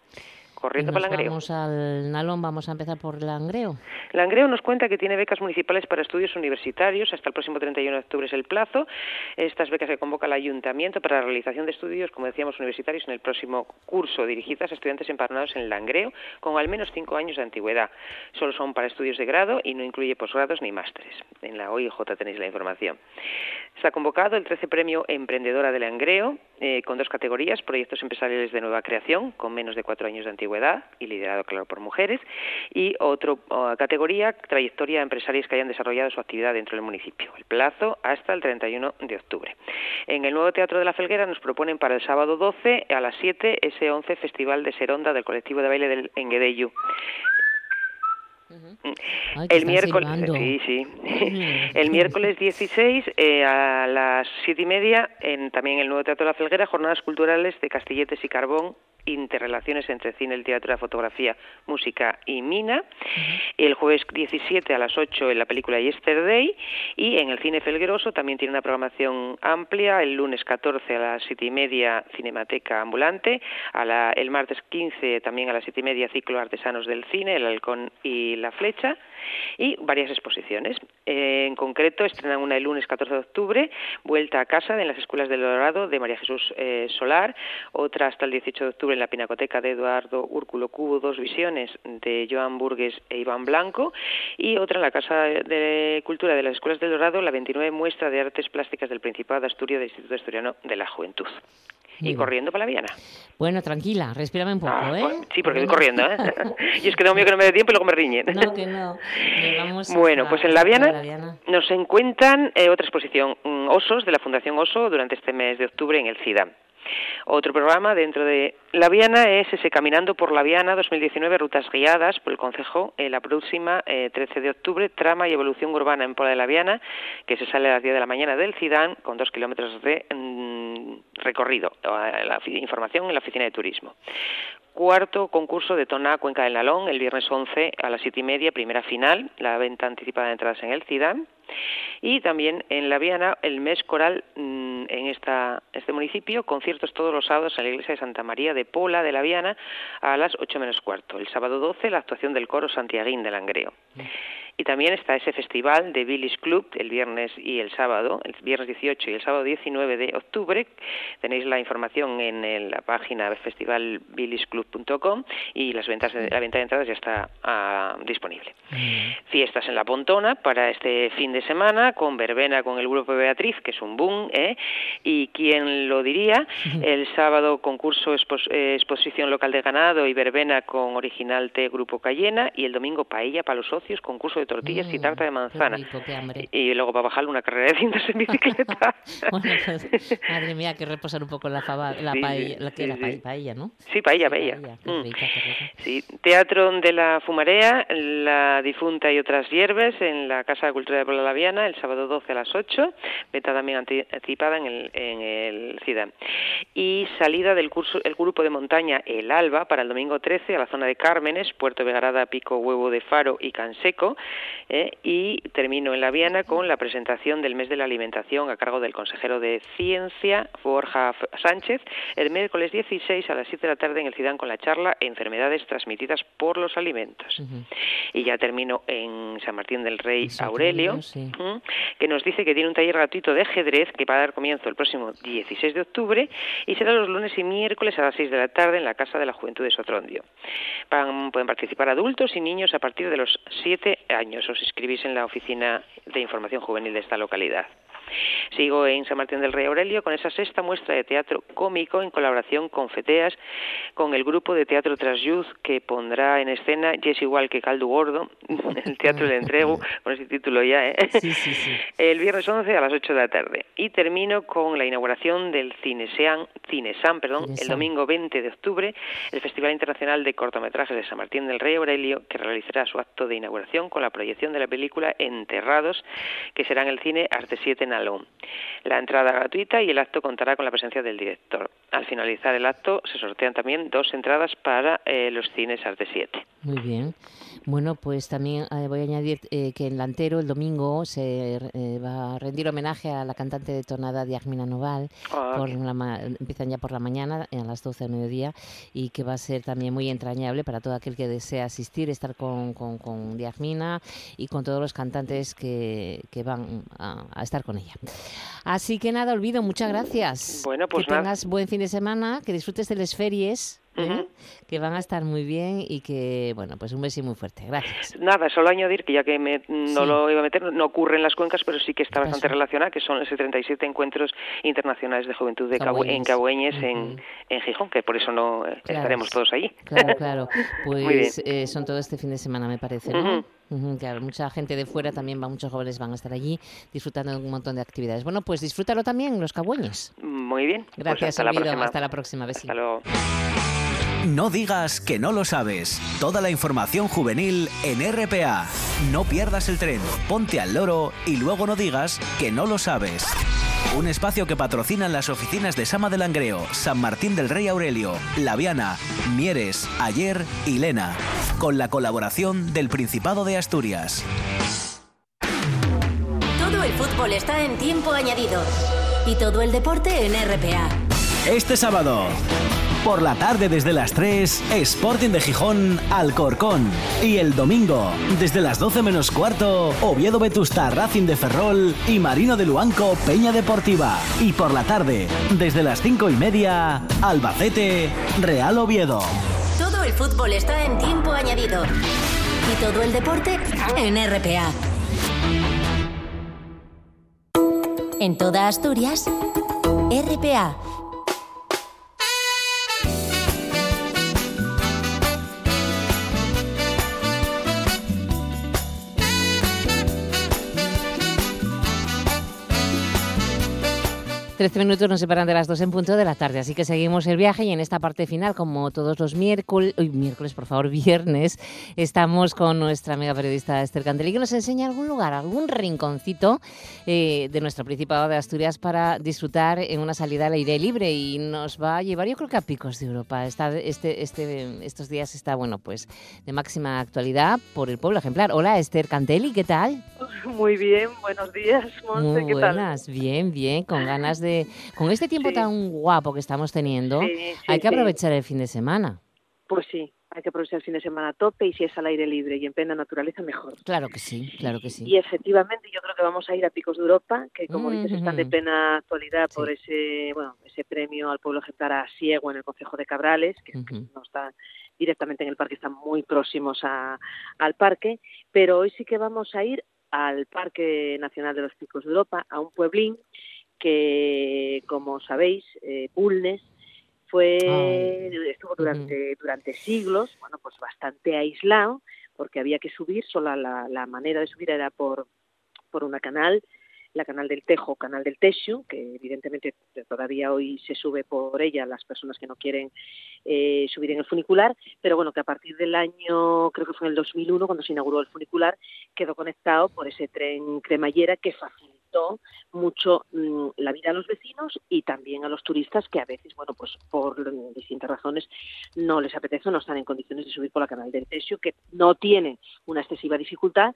Corriendo para Langreo. vamos al Nalón, vamos a empezar por Langreo. Langreo nos cuenta que tiene becas municipales para estudios universitarios. Hasta el próximo 31 de octubre es el plazo. Estas becas se convoca el ayuntamiento para la realización de estudios, como decíamos, universitarios en el próximo curso, dirigidas a estudiantes empadronados en Langreo con al menos cinco años de antigüedad. Solo son para estudios de grado y no incluye posgrados ni másteres. En la OIJ tenéis la información. Está convocado el 13 Premio Emprendedora de Langreo, eh, con dos categorías, proyectos empresariales de nueva creación, con menos de cuatro años de antigüedad y liderado, claro, por mujeres, y otra categoría, trayectoria de empresarios que hayan desarrollado su actividad dentro del municipio. El plazo hasta el 31 de octubre. En el nuevo Teatro de la Felguera nos proponen para el sábado 12 a las 7 ese 11 Festival de Seronda del colectivo de baile del Enguedeyu. Ay, que El miércoles, silbando. sí, sí. El miércoles 16 eh, a las siete y media, en, también en el Nuevo Teatro de la Felguera, jornadas culturales de Castilletes y Carbón, interrelaciones entre cine, la fotografía, música y mina. El jueves 17 a las 8 en la película Yesterday y en el cine Felgueroso también tiene una programación amplia. El lunes 14 a las siete y media Cinemateca Ambulante. A la- el martes 15 también a las siete y media Ciclo Artesanos del Cine, El Halcón y la Flecha y varias exposiciones. Eh, en concreto, estrenan una el lunes 14 de octubre, Vuelta a casa en las Escuelas del Dorado de María Jesús eh, Solar, otra hasta el 18 de octubre en la Pinacoteca de Eduardo Úrculo Cubo, Dos Visiones de Joan Burgues e Iván Blanco, y otra en la Casa de Cultura de las Escuelas del Dorado, la 29 muestra de artes plásticas del Principado de Asturias del Instituto Asturiano de la Juventud. Y corriendo para la Viana. Bueno, tranquila, respírame un poco, Ah, ¿eh? pues, sí, porque voy Venga. corriendo, ¿eh? y es que tengo miedo que no me dé tiempo y luego me riñen. No, que no. Vamos Bueno, pues en la Viana la Viana. nos encuentran eh, otra exposición, mm, Osos, de la Fundación Oso, durante este mes de octubre en el CIDA. Otro programa dentro de La Viana es ese Caminando por la Viana 2019, rutas guiadas por el Consejo, eh, la próxima eh, 13 de octubre, trama y evolución urbana en Pola de la Viana, que se sale a las 10 de la mañana del CIDAN con dos kilómetros de mm, recorrido. Eh, La información en la oficina de turismo. Cuarto concurso de Tona Cuenca del Nalón, el viernes 11 a las siete y media, primera final, la venta anticipada de entradas en el CIDAN. Y también en La Viana, el mes coral mm, en, esta, este municipio, conciertos todos los sábados en la iglesia de Santa María de Pola de la Viana a las 8 menos cuarto. El sábado 12 la actuación del coro Santiaguín de Langreo. Y también está ese festival de Billy's Club el viernes y el sábado, el viernes 18 y el sábado 19 de octubre. Tenéis la información en la página festivalbillysclub.com y las ventas la venta de entradas ya está ah, disponible. Fiestas en la Pontona para este fin de semana con verbena con el grupo Beatriz, que es un boom, ¿eh? Y quién lo diría, el sábado concurso expos- exposición local de ganado y verbena con original T Grupo Cayena y el domingo paella para los socios, concurso de tortillas y tarta de manzana. rico, qué hambre. Y, y luego para bajar una carrera de cintas en bicicleta. Bueno, pues, madre mía, que reposar un poco la fava, la Sí, paella, la que sí, era sí. paella, ¿no? Sí, paella, paella. Qué Mm. rica, qué rica. Sí, Teatro de la Fumarea, La Difunta y otras hierbas en la Casa de Cultura de Puebla Laviana el sábado 12 a las 8, venta también anti- anticipada en el, en el CIDA. Y salida del curso, el grupo de montaña El Alba para el domingo 13 a la zona de Cármenes, Puerto Vegarada, Pico Huevo de Faro y Canseco. ¿Eh? Y termino en la Viana con la presentación del mes de la alimentación a cargo del consejero de Ciencia, Borja Sánchez, el miércoles 16 a las 7 de la tarde en el CIDAN con la charla Enfermedades transmitidas por los alimentos. Y ya termino en San Martín del Rey Aurelio, que nos dice que tiene un taller gratuito de ajedrez que va a dar comienzo el próximo 16 de octubre y será los lunes y miércoles a las 6 de la tarde en la Casa de la Juventud de Sotrondio. Van- pueden participar adultos y niños a partir de los 7 años. Os inscribís en la oficina de información juvenil de esta localidad. Sigo en San Martín del Rey Aurelio con esa sexta muestra de teatro cómico en colaboración con Feteas, con el grupo de teatro Trasyuz que pondrá en escena Y es igual que Caldo Gordo, el teatro del entrego, con ese título ya, ¿eh? el viernes 11 a las 8 de la tarde. Y termino con la inauguración del Cinesean, Cinesan, perdón, el Cinesan. domingo 20 de octubre, el Festival Internacional de Cortometrajes de San Martín del Rey Aurelio, que realizará su acto de inauguración con la proyección de la película Enterrados, que será en el cine Arte 7 en La entrada gratuita y el acto contará con la presencia del director. Al finalizar el acto se sortean también dos entradas para eh, los cines Arte 7. Muy bien. Bueno, pues también eh, voy a añadir eh, que en Lantero el domingo se eh, va a rendir homenaje a la cantante de tonada Diagmina Noval. Ah, Por la ma- empiezan ya por la mañana, a las 12 del mediodía, y que va a ser también muy entrañable para todo aquel que desea asistir, estar con, con, con Diagmina y con todos los cantantes que, que van a, a estar con ella. Así que nada, olvido, muchas gracias. Bueno, pues que nada. tengas buen fin de semana, que disfrutes de las ferias. ¿Eh? Ujú. que van a estar muy bien y que, bueno, pues un beso muy fuerte. Gracias. Nada, solo añadir que ya que me- no Sí. lo iba a meter, no ocurre en las cuencas, pero sí que está ¿Qué bastante pasó? relacionada, que son esos 37 encuentros internacionales de juventud de en Cabueñes. Cabueñes, en, en Gijón, que por eso no eh, Claro. estaremos todos allí. Claro, claro. Pues eh, son todo este fin de semana, me parece, ¿no? Ujú. Ujú, Claro, mucha gente de fuera también va, muchos jóvenes van a estar allí disfrutando de un montón de actividades. Bueno, pues disfrútalo también, los cagüeñes. Muy bien. Pues Gracias, hasta la próxima. Hasta la próxima. Besito. Hasta luego. No digas que no lo sabes. Toda la información juvenil en RPA. No pierdas el tren, ponte al loro y luego no digas que no lo sabes. Un espacio que patrocinan las oficinas de Sama de Langreo, San Martín del Rey Aurelio, Laviana, Mieres, Ayer y Lena. Con la colaboración del Principado de Asturias. Todo el fútbol está en tiempo añadido. Y todo el deporte en RPA. Este sábado, por la tarde desde las 3, Sporting de Gijón, Alcorcón. Y el domingo, desde las 12 menos cuarto, Oviedo Vetusta, Racing de Ferrol y Marino de Luanco, Peña Deportiva. Y por la tarde, desde las 5 y media, Albacete, Real Oviedo. Todo el fútbol está en tiempo añadido. Y todo el deporte en RPA. En toda Asturias, RPA. Trece minutos nos separan de las dos en punto de la tarde, así que seguimos el viaje y en esta parte final, como todos los miércoles, uy, miércoles, por favor, viernes, estamos con nuestra amiga periodista Esther Canteli, que nos enseña algún lugar, algún rinconcito eh, de nuestro Principado de Asturias para disfrutar en una salida al aire libre y nos va a llevar, yo creo que a picos de Europa. Está, este, este, estos días está, bueno, pues de máxima actualidad por el pueblo ejemplar. Hola, Esther Canteli, ¿qué tal? Muy bien, buenos días, Monse, Muy ¿qué tal? buenas, bien, bien, con ganas de de... Con este tiempo Sí. tan guapo que estamos teniendo, Sí, sí, hay que sí. aprovechar el fin de semana. Pues sí, hay que aprovechar el fin de semana a tope y si es al aire libre y en plena naturaleza, mejor. Claro que sí, claro que sí. Y efectivamente yo creo que vamos a ir a Picos de Europa, que como dices están de Mm. plena actualidad por ese bueno ese premio al pueblo ejemplar a Ciego en el Concejo de Cabrales, que Ujú. no está directamente en el parque, están muy próximos a- al parque, pero hoy sí que vamos a ir al Parque Nacional de los Picos de Europa, a un pueblín que, como sabéis, eh, Bulnes fue estuvo durante durante siglos, bueno, pues bastante aislado, porque había que subir, solo la, la manera de subir era por por una canal, la canal del Tejo, canal del Texo, que evidentemente todavía hoy se sube por ella las personas que no quieren eh, subir en el funicular, pero bueno, que a partir del año, creo que fue en el 2001, cuando se inauguró el funicular, quedó conectado por ese tren cremallera que facilitó mucho mm, la vida a los vecinos y también a los turistas que a veces, bueno, pues por distintas razones no les apetece o no están en condiciones de subir por la canal del Tesio, que no tiene una excesiva dificultad,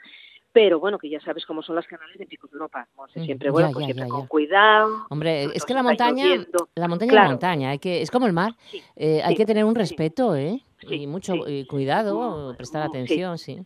pero bueno, que ya sabes cómo son las canales de Picos de Europa. Mm, siempre, bueno, ya, pues ya, siempre ya, con cuidado. Hombre, es que la montaña, la montaña es la montaña, hay que, es como el mar, eh, hay sí, que tener un respeto, ¿eh? y mucho y cuidado, prestar atención, sí.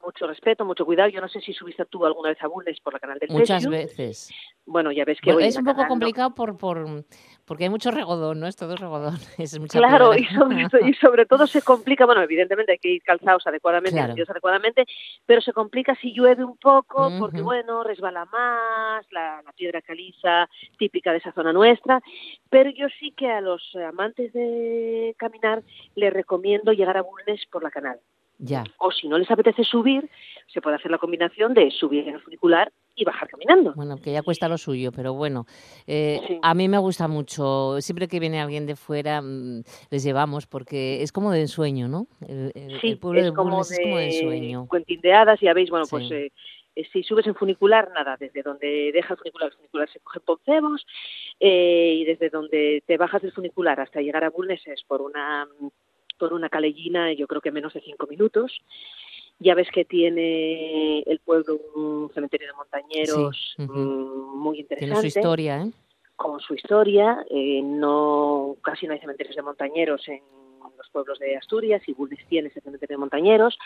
Mucho respeto, mucho cuidado. Yo no sé si subiste tú alguna vez a Bulnes por la canal del Muchas veces. Bueno, ya ves que Bueno, hoy es un poco canal no- complicado por, por porque hay mucho regodón, ¿no? Es todo regodón. Es mucha Claro, y sobre, y sobre todo se complica, bueno, evidentemente hay que ir calzados adecuadamente, Claro. adecuadamente, pero se complica si llueve un poco, porque bueno, resbala más, la, la piedra caliza típica de esa zona nuestra, pero yo sí que a los amantes de caminar les recomiendo llegar a Bulnes por la canal. Ya. O si no les apetece subir, se puede hacer la combinación de subir en el funicular y bajar caminando. Bueno, que ya cuesta lo suyo, pero bueno, eh, a mí me gusta mucho. Siempre que viene alguien de fuera, mm, les llevamos porque es como de ensueño, ¿no? El, el- Sí, el pueblo de es como Bulnes es como de ensueño. Cuentín de hadas, ya veis, bueno, Sí. pues eh, eh, si subes en funicular, nada, desde donde deja el funicular, el funicular se coge en Poncebos, eh, y desde donde te bajas del funicular hasta llegar a Bulnes es por una, por una calellina, yo creo que menos de cinco minutos. Ya ves que tiene el pueblo un cementerio de montañeros Sí, mm, muy interesante Tiene su historia, ¿eh? con su historia. eh, no Casi no hay cementerios de montañeros en los pueblos de Asturias y Bulnes tiene ese cementerio de montañeros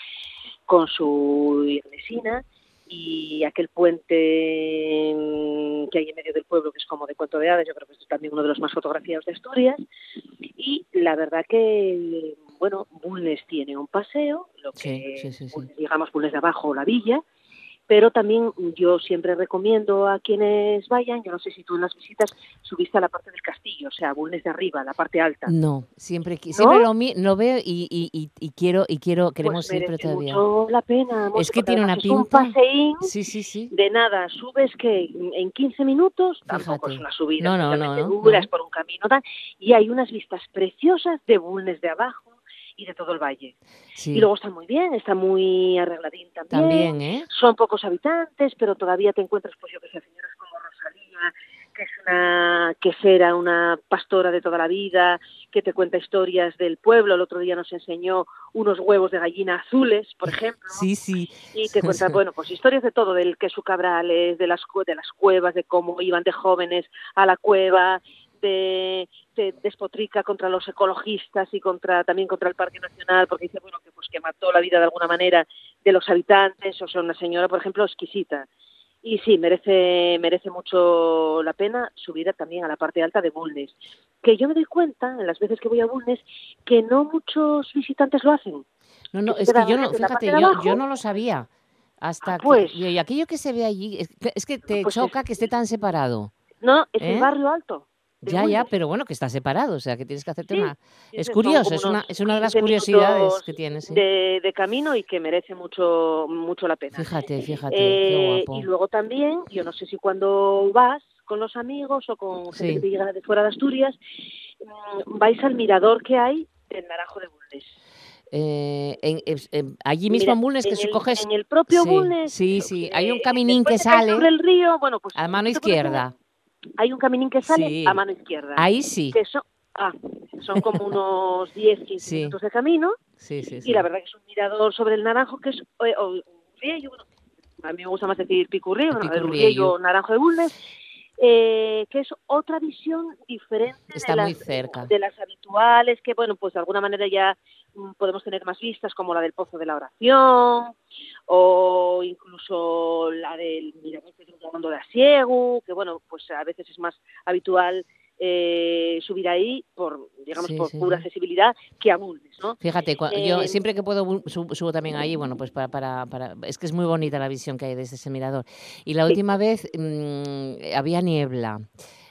con su iglesia y aquel puente mm, que hay en medio del pueblo que es como de cuento de hadas, yo creo que es también uno de los más fotografiados de Asturias y la verdad que bueno, Bulnes tiene un paseo, lo que Sí, sí, sí, sí. Bulnes, digamos Bulnes de abajo o la villa, pero también yo siempre recomiendo a quienes vayan, yo no sé si tú en las visitas subiste a la parte del castillo, o sea, Bulnes de arriba, la parte alta. No, siempre, siempre lo, mi- lo veo y, y, y, y quiero, y quiero, queremos pues ir, todavía. mucho la pena. Es que tiene una es un pinta. paseín Sí, sí, sí. de nada, subes que en 15 minutos, tampoco Fíjate. es una subida No, no, no, especialmente no, dura, no. es por un camino tal, y hay unas vistas preciosas de Bulnes de abajo y de todo el valle. Sí. Y luego está muy bien, está muy arregladín también. También, ¿eh? Son pocos habitantes, pero todavía te encuentras, pues yo que sé, señoras como Rosalía, que es una quesera, una pastora de toda la vida, que te cuenta historias del pueblo. El otro día nos enseñó unos huevos de gallina azules, por ejemplo. Sí, sí. Y te cuenta, bueno, pues historias de todo, del queso cabrales, de las, de las cuevas, de cómo iban de jóvenes a la cueva, de, te despotrica contra los ecologistas y contra también contra el Parque Nacional, porque dice, bueno, que pues que mató la vida de alguna manera de los habitantes, o sea, una señora, por ejemplo, exquisita. Y sí, merece, merece mucho la pena subir también a la parte alta de Bulnes. Que yo me doy cuenta, en las veces que voy a Bulnes, que no muchos visitantes lo hacen. No, no, que es que yo no, fíjate, de yo, abajo. yo no lo sabía. Hasta que- pues. y, y aquello que se ve allí, es que, es que te Pues es- choca que esté tan separado. No, es ¿Eh? el barrio alto. Ya, ya, pero bueno, que está separado, o sea, que tienes que hacerte Sí, una... Es curioso, es una, es una de las 15 curiosidades que tienes. sí. de, de camino y que merece mucho mucho la pena. Fíjate, fíjate, Eh, qué guapo. y luego también, yo no sé si cuando vas con los amigos o con gente Sí. que llega de fuera de Asturias, mm, vais al mirador que hay del Naranjo de Bulnes. Eh, en- allí mismo Mira, en Bulnes, que si el- coges... en el propio sí, Bulnes, Sí, sí, hay un eh, caminín que sale sobre el río, bueno, pues a mano izquierda. Hay un caminín que sale Sí. a mano izquierda. Ahí sí. Que son, ah, son como unos 10, 15 Sí. minutos de camino. Sí, sí, sí. Y la verdad que es un mirador sobre el naranjo que es eh, o, un riello, bueno, a mí me gusta más decir picurrillo, bueno, el riello naranjo de Bulnes. Eh, que es otra visión diferente Está de, muy las, cerca. de las habituales, que bueno, pues de alguna manera ya mm, podemos tener más vistas, como la del Pozo de la Oración, o incluso la del Mirador de Mundo de Asiegu, que bueno, pues a veces es más habitual eh, subir ahí por, digamos, Sí, por sí, pura accesibilidad que a Bulnes, ¿no? Fíjate, cua- yo Eh, siempre que puedo subo también ahí, bueno, pues para, para, para- es que es muy bonita la visión que hay desde ese mirador. Y la última vez mm, había niebla.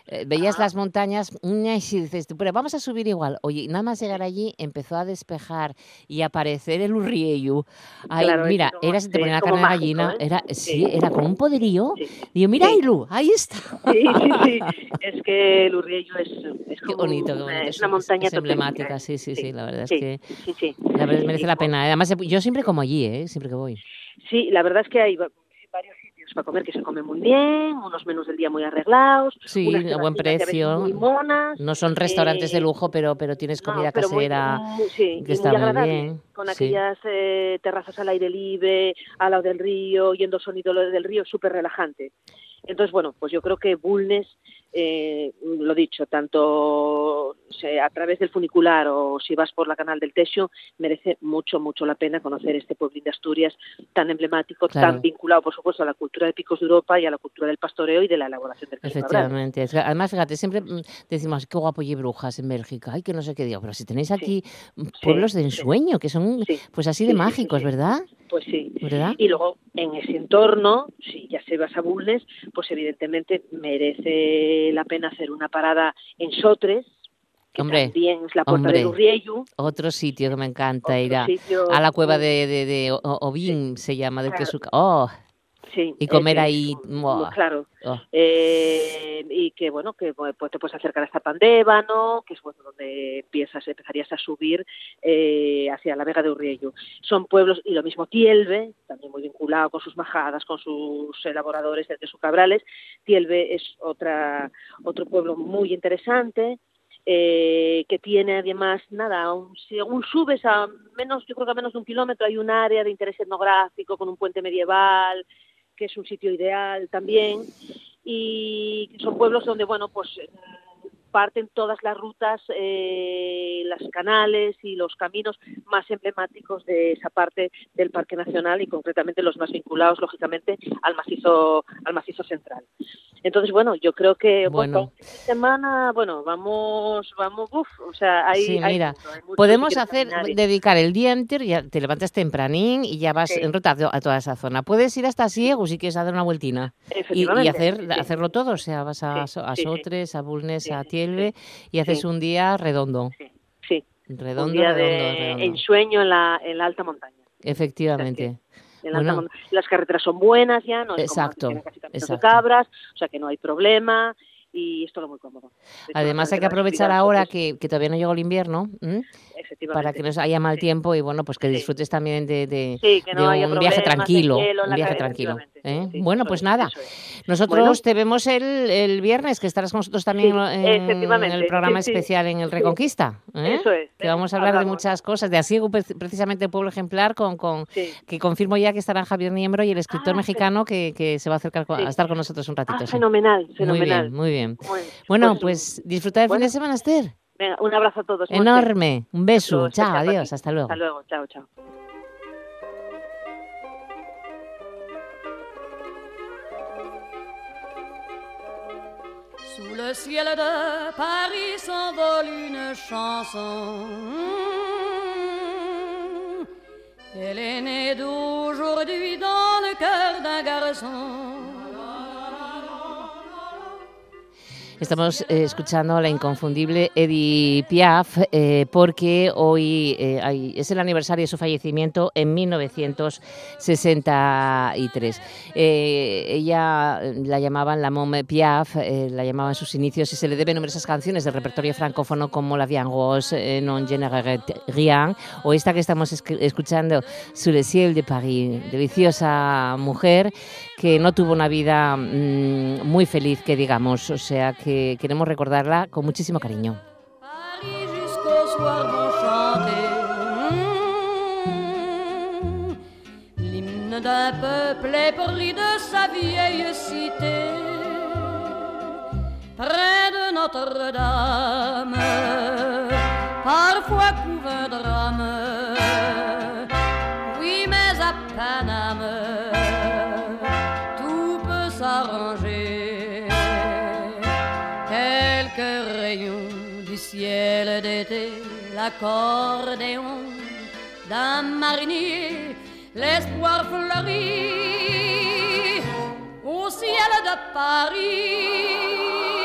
Eh, Veías las montañas y sí, dices, tú, pero vamos a subir igual. Oye, nada más llegar allí empezó a despejar y aparecer el Urrieyu. Ay, Claro, mira, como- era se te sí, ponía la carne de gallina, ¿eh? era, sí, Sí. era como un poderío. Digo, mira, Ilu, ahí está. Sí, sí, sí. Es que el Urriello es, es Qué como bonito, qué bonito. es una montaña es emblemática, sí, sí, sí, la verdad sí, es que sí, sí. la verdad merece la con- pena. Además, yo siempre como allí, ¿eh? Siempre que voy. Sí, la verdad es que hay va- varios para comer que se comen muy bien, unos menús del día muy arreglados, Sí, a buen precio. muy monas. No son restaurantes de eh, lujo, pero, pero tienes no, comida pero muy- casera muy- sí, que está muy bien. con sí. aquellas eh, terrazas al aire libre, al lado del río, oyendo el sonido del río, súper relajante. Entonces, bueno, pues yo creo que Bulnes, eh, lo dicho, tanto a través del funicular o si vas por la canal del Tesio, merece mucho, mucho la pena conocer este pueblín de Asturias tan emblemático, Claro. tan vinculado, por supuesto, a la cultura de picos de Europa y a la cultura del pastoreo y de la elaboración del. Efectivamente. Además, fíjate, siempre mm, decimos, qué guapo y brujas en Bélgica, ay, que no sé qué digo, pero si tenéis aquí pueblos de ensueño, que son pues así de mágicos. ¿verdad? Pues sí. ¿Verdad? Y luego, en ese entorno, si ya se vas a Bulnes, pues evidentemente merece la pena hacer una parada en Sotres, que Hombre, también es la puerta hombre, del Urrieyu. Otro sitio que me encanta ir a, sitio a la cueva de, de, de O- Ovín, se llama, del Claro. queso. Oh, Sí, y comer es- ahí. claro. Oh. Eh, y que bueno, que pues, te puedes acercar hasta Pandébano, que es bueno, donde empiezas, empezarías a subir eh, hacia la Vega de Urriello. Son pueblos, y lo mismo Tielbe, también muy vinculado con sus majadas, con sus elaboradores de sus cabrales. Tielbe es otra, otro pueblo muy interesante. eh, que tiene además nada, un- según subes a menos, yo creo que a menos de un kilómetro hay un área de interés etnográfico con un puente medieval, que es un sitio ideal también, y son pueblos donde, bueno, pues eh, parten todas las rutas, eh, las canales y los caminos más emblemáticos de esa parte del Parque Nacional y concretamente los más vinculados, lógicamente, al macizo, al macizo central. Entonces, bueno, yo creo que Bueno. bueno, esta semana, bueno, vamos, vamos, uf, o sea, hay, sí, hay mira, mucho, hay mucho podemos hacer, caminar dedicar el día entero, ya te levantas tempranín y ya vas Sí. en ruta a toda esa zona. Puedes ir hasta Siegu si quieres dar una vueltina y, y hacer, sí, hacerlo todo, o sea, vas a, a. Sotres, a Bulnes, a Tielbe y haces un día redondo. Sí. Redondo, un día redondo, de redondo. ensueño en la, en la alta montaña. Efectivamente. En Bueno. Las carreteras son buenas ya, no es Exacto, como casi de exacto. cabras, o sea que no hay problema y es todo muy cómodo. Además hay que aprovechar ahora que, que todavía no llegó el invierno para que no haya mal tiempo y bueno, pues que disfrutes también de, de- Sí, que no de haya un viaje problemas tranquilo. Un viaje tranquilo. ¿eh? bueno, pues nada. Nosotros Bueno. te vemos el, el viernes, que estarás con nosotros también en, el programa especial en el. Reconquista. ¿eh? Eso es, Que vamos a hablar hablamos. de muchas cosas, de Asiego, pre- precisamente Pueblo Ejemplar, con, con que confirmo ya que estarán Javier Niembro y el escritor Ah, mexicano que, que se va a acercar a estar con nosotros un ratito. Ah, fenomenal, Muy fenomenal. bien, muy bien. Bueno, Bueno, pues, pues disfrutar el fin de semana, Esther. Venga, un abrazo a todos. Monse. Enorme. Un beso. Otro Chao, adiós. Hasta luego. Hasta luego, chao, chao. Sous le ciel de Paris s'envole une chanson. Elle est née d'aujourd'hui dans le cœur d'un garçon. Estamos eh, escuchando a la inconfundible Edith Piaf eh, porque hoy eh, es el aniversario de su fallecimiento en 1963. Eh, ella la llamaban la Mom Piaf, la llamaban sus inicios y se le deben numerosas canciones del repertorio francófono como La eh, Non Génère Rien o esta que estamos esc- escuchando, Sous le ciel de Paris. Deliciosa mujer que no tuvo una vida mm, muy feliz, que digamos, o sea que queremos recordarla con muchísimo cariño. d'un peuple épris de sa vieille cité. Notre-Dame, parfois couvre un drame. Oui, mais à Paname, ciel d'été, l'accordéon d'un marinier, l'espoir fleurit au ciel de Paris.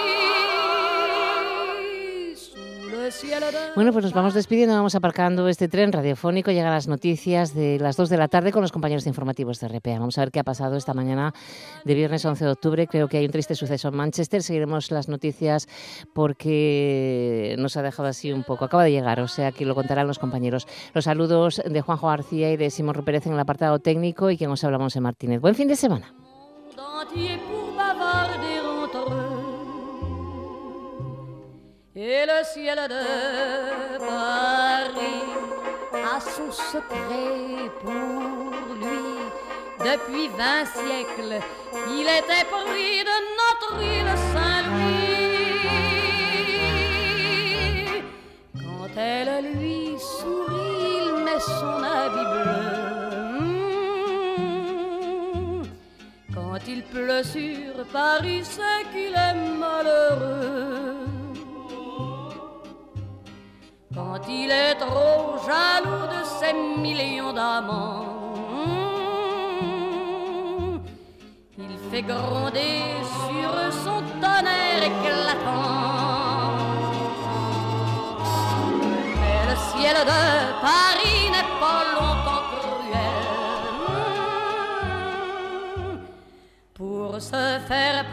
Bueno, pues nos vamos despidiendo, vamos aparcando este tren radiofónico. Llegan las noticias de las 2 de la tarde con los compañeros informativos de RPA. Vamos a ver qué ha pasado esta mañana de viernes 11 de octubre. Creo que hay un triste suceso en Manchester. Seguiremos las noticias porque nos ha dejado así un poco. Acaba de llegar, o sea que lo contarán los compañeros. Los saludos de Juanjo García y de Simón Rupérez en el apartado técnico y quien os hablamos en Martínez. Buen fin de semana. Et le ciel de Paris a son secret pour lui. Depuis vingt siècles, il était pris de notre île Saint-Louis. Quand elle lui sourit, il met son habit bleu. Quand il pleut sur Paris, c'est qu'il est malheureux. Quand il est trop jaloux de ses millions d'amants, il fait gronder sur son tonnerre éclatant. Mais le ciel de Paris n'est pas longtemps cruel pour se faire